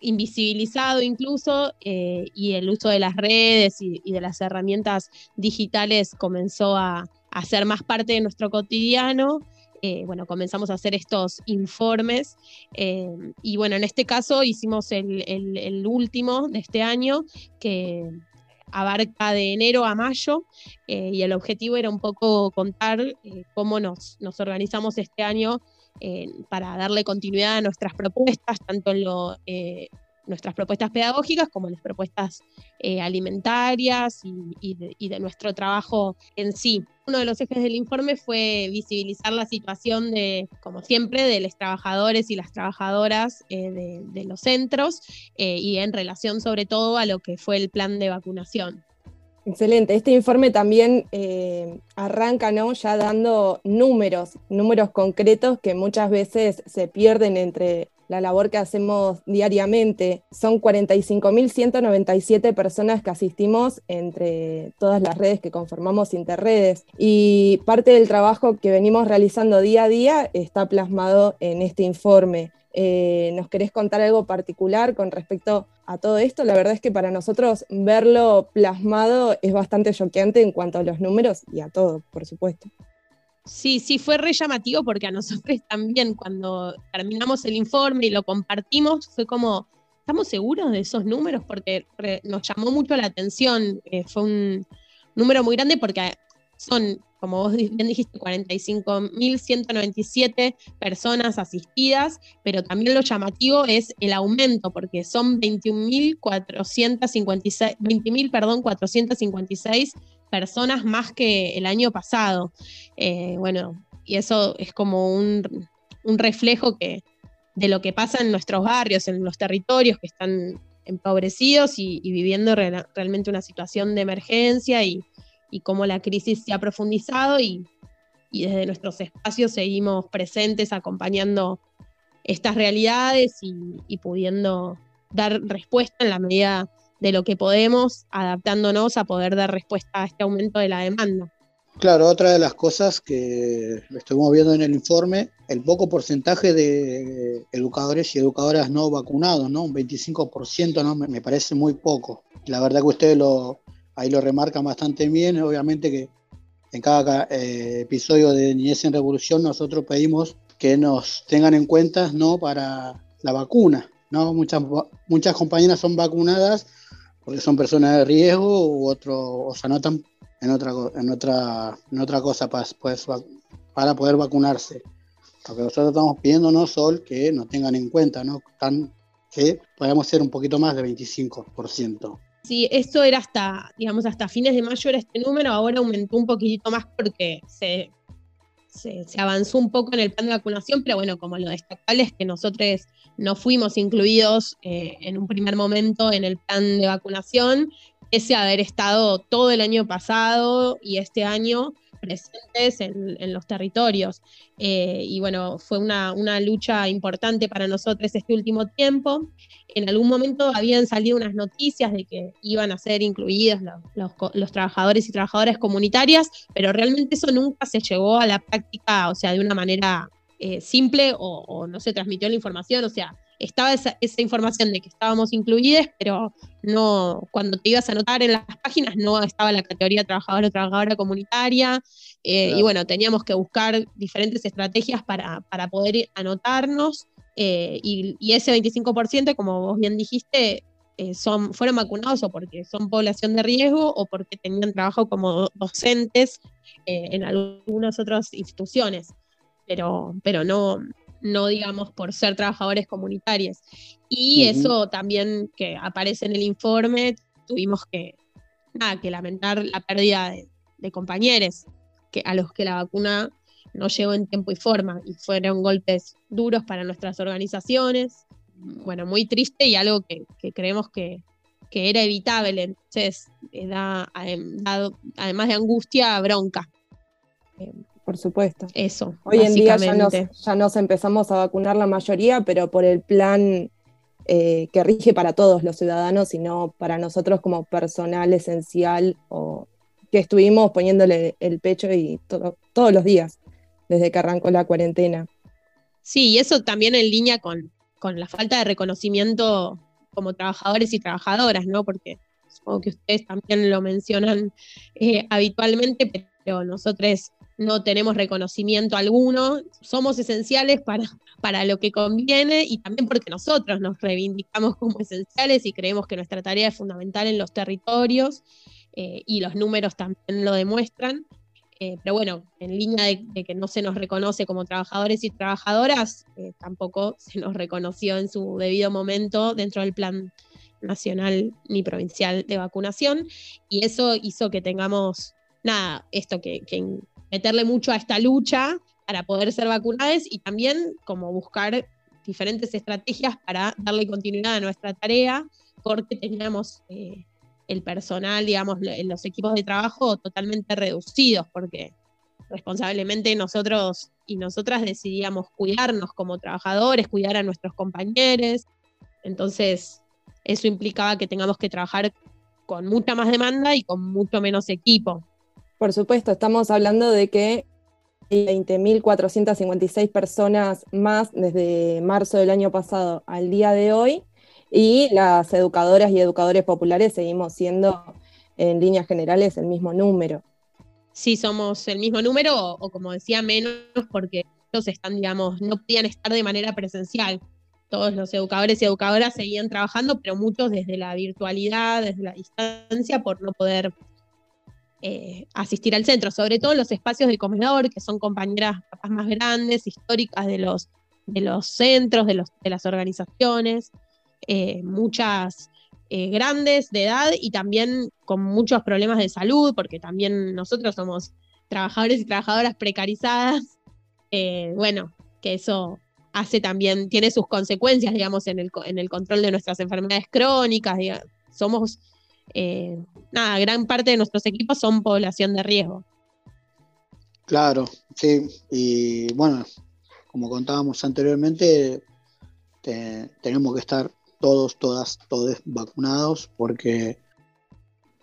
invisibilizado incluso eh, y el uso de las redes y, de las herramientas digitales comenzó a, a ser más parte de nuestro cotidiano. Eh, bueno, comenzamos a hacer estos informes eh, y bueno, en este caso hicimos el, último de este año que abarca de enero a mayo y el objetivo era un poco contar cómo nos, nos, organizamos este año eh, para darle continuidad a nuestras propuestas, tanto en lo nuestras propuestas pedagógicas como las propuestas eh, alimentarias y, de, nuestro trabajo en sí. Uno de los ejes del informe fue visibilizar la situación de, como siempre, de los trabajadores y las trabajadoras eh, de, los centros eh, y en relación sobre todo a lo que fue el plan de vacunación. Excelente. Este informe también arranca ¿no? ya dando números, números concretos que muchas veces se pierden entre la labor que hacemos diariamente. Son 45.197 personas que asistimos entre todas las redes que conformamos Interredes y parte del trabajo que venimos realizando día a día está plasmado en este informe. Eh, ¿Nos querés contar algo particular con respecto a todo esto? La verdad es que para nosotros verlo plasmado es bastante choqueante en cuanto a los números y a todo, por supuesto. Sí, sí, fue re llamativo porque a nosotros también cuando terminamos el informe y lo compartimos fue como, ¿estamos seguros de esos números? Porque nos llamó mucho la atención, eh, fue un número muy grande porque son, como vos bien dijiste, 45.197 personas asistidas, pero también lo llamativo es el aumento, porque son 21.456, 20.000, perdón, 456 personas más que el año pasado. Eh, bueno, y eso es como un, reflejo que, de lo que pasa en nuestros barrios, en los territorios que están empobrecidos y, viviendo realmente una situación de emergencia y, cómo la crisis se ha profundizado y, desde nuestros espacios seguimos presentes acompañando estas realidades y pudiendo dar respuesta en la medida de lo que podemos, adaptándonos a poder dar respuesta a este aumento de la demanda. Claro, otra de las cosas que estuvimos viendo en el informe, el poco porcentaje de educadores y educadoras no vacunados, ¿no? Un 25%, ¿no? Me parece muy poco. La verdad que ustedes lo, ahí lo remarcan bastante bien, obviamente que en cada eh, episodio de Niñez en Revolución nosotros pedimos que nos tengan en cuenta, ¿no? Para la vacuna, ¿no? Muchas, muchas compañeras son vacunadas porque son personas de riesgo u otro, o se anotan en otra, en otra, en otra cosa para, pues, para poder vacunarse. Lo que nosotros estamos pidiendo, ¿no, Sol? Que nos tengan en cuenta, ¿no? Que podamos ser un poquito más de 25%. Sí, esto era hasta, digamos, hasta fines de mayo era este número, ahora aumentó un poquitito más porque se se, avanzó un poco en el plan de vacunación, pero bueno, como lo destacable es que nosotros no fuimos incluidos eh, en un primer momento en el plan de vacunación, ese haber estado todo el año pasado y este año presentes en, los territorios. Eh, y bueno, fue una, lucha importante para nosotros este último tiempo. En algún momento habían salido unas noticias de que iban a ser incluidos los, trabajadores y trabajadoras comunitarias, pero realmente eso nunca se llegó a la práctica, o sea, de una manera eh, simple o no se transmitió la información, o sea, estaba esa, información de que estábamos incluidas, pero no, cuando te ibas a anotar en las páginas no estaba la categoría trabajador o trabajadora comunitaria. Eh, y bueno, teníamos que buscar diferentes estrategias para, poder anotarnos. Eh, y, ese 25%, como vos bien dijiste, eh, son, fueron vacunados o porque son población de riesgo o porque tenían trabajo como docentes en algunas otras instituciones. Pero, pero no, no digamos por ser trabajadores comunitarios. Y eso también que aparece en el informe, tuvimos que, que lamentar la pérdida de, compañeros que, a los que la vacuna no llegó en tiempo y forma y fueron golpes duros para nuestras organizaciones. Bueno, muy triste y algo que, creemos que, era evitable. Entonces, eh, da, además de angustia, bronca. Por supuesto. Eso. Hoy en día ya nos, empezamos a vacunar la mayoría, pero por el plan eh, que rige para todos los ciudadanos y no para nosotros como personal esencial o que estuvimos poniéndole el pecho y todos los días desde que arrancó la cuarentena. Sí, y eso también en línea con, la falta de reconocimiento como trabajadores y trabajadoras, ¿no? Porque supongo que ustedes también lo mencionan eh, habitualmente, pero nosotros no tenemos reconocimiento alguno, somos esenciales para, para lo que conviene y también porque nosotros nos reivindicamos como esenciales y creemos que nuestra tarea es fundamental en los territorios eh, y los números también lo demuestran. Eh, pero bueno, en línea de, que no se nos reconoce como trabajadores y trabajadoras, eh, tampoco se nos reconoció en su debido momento dentro del plan nacional ni provincial de vacunación y eso hizo que tengamos, nada, esto que, que meterle mucho a esta lucha para poder ser vacunados y también como buscar diferentes estrategias para darle continuidad a nuestra tarea porque teníamos eh, el personal, digamos, los equipos de trabajo totalmente reducidos porque responsablemente nosotros y nosotras decidíamos cuidarnos como trabajadores, cuidar a nuestros compañeros. Entonces, eso implicaba que tengamos que trabajar con mucha más demanda y con mucho menos equipo. Por supuesto, estamos hablando de que hay 20.456 personas más desde marzo del año pasado al día de hoy y las educadoras y educadores populares seguimos siendo en líneas generales el mismo número. Sí, somos el mismo número o, como decía menos porque ellos están, digamos, no podían estar de manera presencial. Todos los educadores y educadoras seguían trabajando, pero muchos desde la virtualidad, desde la distancia, por no poder eh, asistir al centro, sobre todo los espacios de comedor, que son compañeras más grandes, históricas de los, de los centros, de, los, de las organizaciones, eh, muchas eh, grandes de edad y también con muchos problemas de salud, porque también nosotros somos trabajadores y trabajadoras precarizadas. bueno, que eso hace también, tiene sus consecuencias, digamos, en el, en el control de nuestras enfermedades crónicas. Somos eh, nada, gran parte de nuestros equipos son población de riesgo. Claro, sí, y bueno, como contábamos anteriormente, tenemos que estar todos, todas, todos vacunados porque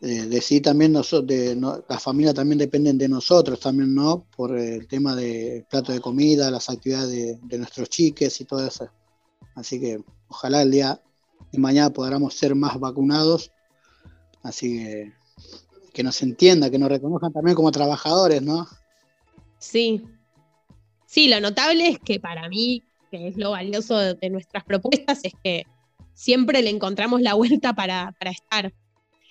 eh, de sí también nosotros, de, la también dependen de nosotros también, ¿no? Por el tema de plato de comida, las actividades de, nuestros chiques y todo eso. Así que ojalá el día de mañana podamos ser más vacunados Así que que nos entienda, que nos reconozcan también como trabajadores, ¿no? Sí. Sí, lo notable es que para mí, que es lo valioso de, nuestras propuestas, es que siempre le encontramos la vuelta para, estar.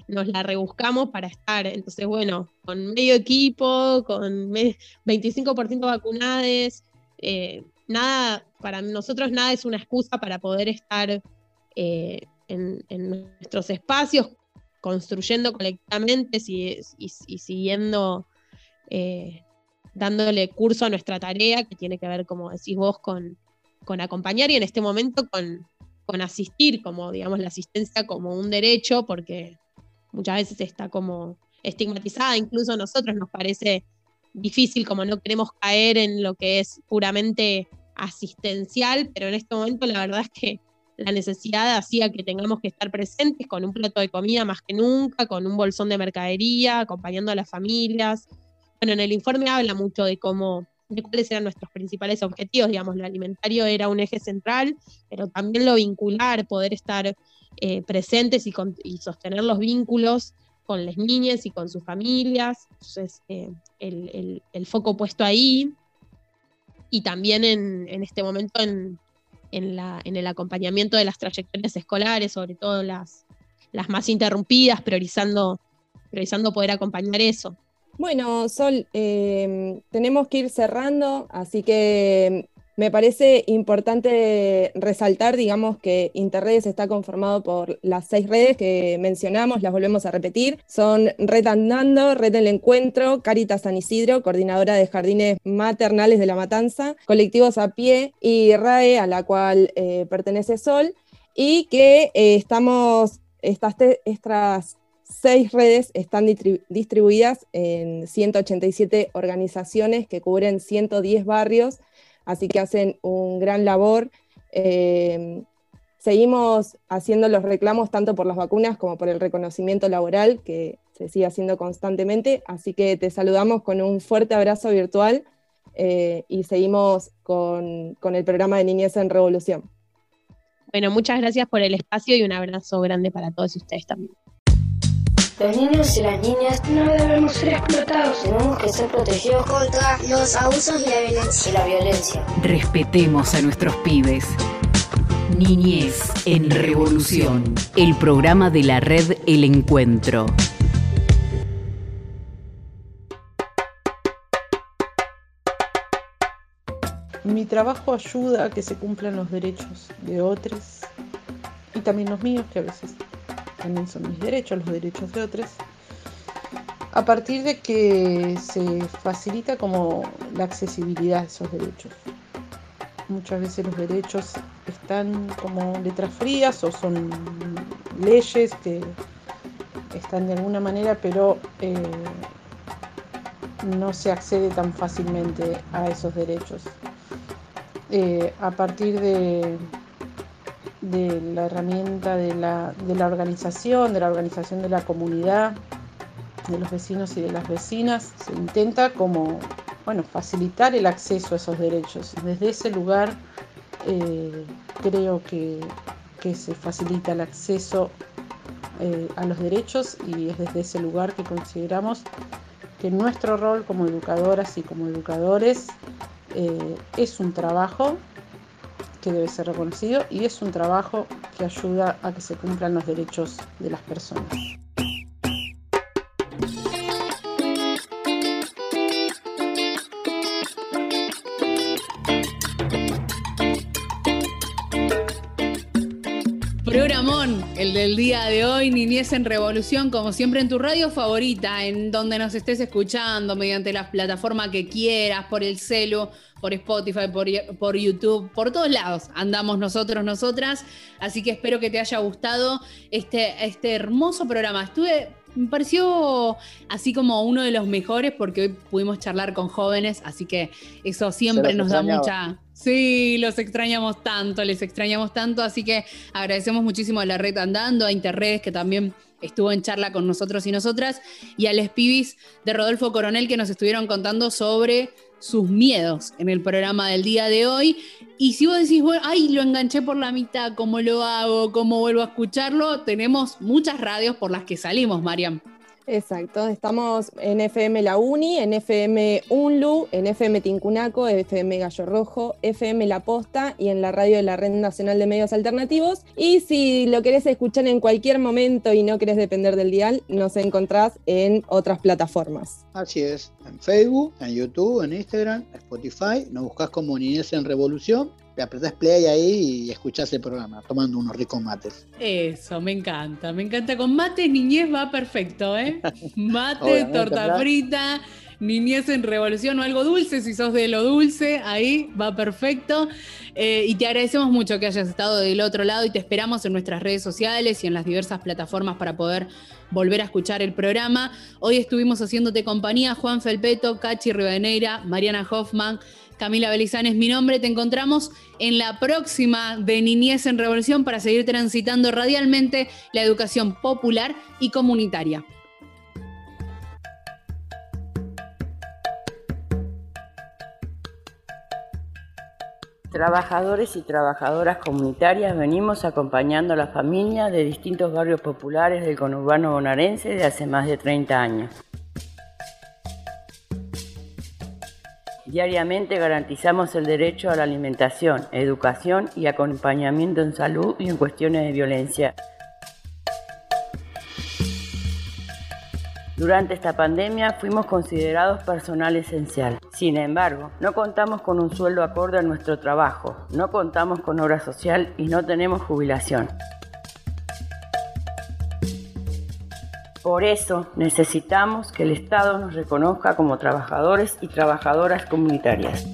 Nos la rebuscamos para estar. Entonces, bueno, con medio equipo, con 25% vacunados, eh, nada, para nosotros nada es una excusa para poder estar eh, en, en, nuestros espacios construyendo colectivamente y, siguiendo, eh, dándole curso a nuestra tarea, que tiene que ver, como decís vos, con, acompañar y en este momento con, asistir, como digamos la asistencia como un derecho, porque muchas veces está como estigmatizada, incluso a nosotros nos parece difícil, como no queremos caer en lo que es puramente asistencial, pero en este momento la verdad es que la necesidad hacía que tengamos que estar presentes con un plato de comida más que nunca, con un bolsón de mercadería, acompañando a las familias. Bueno, en el informe habla mucho de cómo, de cuáles eran nuestros principales objetivos, digamos, lo alimentario era un eje central, pero también lo vincular, poder estar eh, presentes y, sostener los vínculos con las niñas y con sus familias. Entonces, eh, el, foco puesto ahí. Y también en, en este momento en, en, el acompañamiento de las trayectorias escolares, sobre todo las, las más interrumpidas, priorizando, priorizando poder acompañar eso. Bueno, Sol, eh, tenemos que ir cerrando, así que me parece importante resaltar, digamos, que Interredes está conformado por las seis redes que mencionamos, las volvemos a repetir. Son Red Andando, Red del Encuentro, Caritas San Isidro, coordinadora de jardines maternales de La Matanza, Colectivos a Pie y RAE, a la cual eh, pertenece Sol, y que eh, estamos, estas, estas seis redes están distribuidas en 187 organizaciones que cubren 110 barrios así que hacen un gran labor. Eh, seguimos haciendo los reclamos tanto por las vacunas como por el reconocimiento laboral que se sigue haciendo constantemente, así que te saludamos con un fuerte abrazo virtual eh, y seguimos con, con el programa de Niñez en Revolución. Bueno, muchas gracias por el espacio y un abrazo grande para todos ustedes también. Los niños y las niñas no debemos ser explotados. Tenemos que ser protegidos contra los abusos y la violencia. Y la violencia. Respetemos a nuestros pibes. Niñez en Revolución, el programa de la red El Encuentro. Mi trabajo ayuda a que se cumplan los derechos de otros y también los míos, que a veces también son mis derechos, los derechos de otros, a partir de que se facilita como la accesibilidad a esos derechos. Muchas veces los derechos están como letras frías o son leyes que están de alguna manera, pero eh, no se accede tan fácilmente a esos derechos. Eh, a partir de, de la herramienta de la, de la, organización, de la organización de la comunidad, de los vecinos y de las vecinas, se intenta como bueno, facilitar el acceso a esos derechos. Desde ese lugar eh, creo que, que, se facilita el acceso eh, a los derechos y es desde ese lugar que consideramos que nuestro rol como educadoras y como educadores eh, es un trabajo que debe ser reconocido y es un trabajo que ayuda a que se cumplan los derechos de las personas. El del día de hoy, Niñez en Revolución, como siempre en tu radio favorita, en donde nos estés escuchando, mediante la plataforma que quieras, por el celu, por Spotify, por, por, YouTube, por todos lados andamos nosotros, nosotras. Así que espero que te haya gustado este, este hermoso programa. Estuve me pareció así como uno de los mejores porque hoy pudimos charlar con jóvenes, así que eso siempre nos da mucha... Sí, los extrañamos tanto, les extrañamos tanto, así que agradecemos muchísimo a la red Andando, a Interredes que también estuvo en charla con nosotros y nosotras, y a Les Pibis de Rodolfo Coronel que nos estuvieron contando sobre sus miedos en el programa del día de hoy. Y si vos decís, bueno, ay, lo enganché por la mitad, ¿cómo lo hago? ¿Cómo vuelvo a escucharlo? Tenemos muchas radios por las que salimos, Mariam. Exacto, estamos en FM La Uni, en FM Unlu, en FM Tincunaco, FM Gallo Rojo, FM La Posta y en la radio de la Red Nacional de Medios Alternativos. Y si lo querés escuchar en cualquier momento y no querés depender del dial, nos encontrás en otras plataformas. Así es, en Facebook, en YouTube, en Instagram, Spotify, nos buscás como Niñez en Revolución le apretás play ahí y escuchás el programa, tomando unos ricos mates. Eso, me encanta, me encanta. Con mate, niñez va perfecto, ¿eh? Mate, torta frita, niñez en revolución o algo dulce, si sos de lo dulce, ahí va perfecto. Eh, y te agradecemos mucho que hayas estado del otro lado y te esperamos en nuestras redes sociales y en las diversas plataformas para poder volver a escuchar el programa. Hoy estuvimos haciéndote compañía Juan Felpeto, Cachi Rivadeneira, Mariana Hoffman, Camila Belizán es mi nombre. Te encontramos en la próxima de Niñez en Revolución para seguir transitando radialmente la educación popular y comunitaria. Trabajadores y trabajadoras comunitarias venimos acompañando a las familias de distintos barrios populares del conurbano bonaerense de hace más de 30 años. Diariamente garantizamos el derecho a la alimentación, educación y acompañamiento en salud y en cuestiones de violencia. Durante esta pandemia fuimos considerados personal esencial. Sin embargo, no contamos con un sueldo acorde a nuestro trabajo, no contamos con obra social y no tenemos jubilación. Por eso necesitamos que el Estado nos reconozca como trabajadores y trabajadoras comunitarias.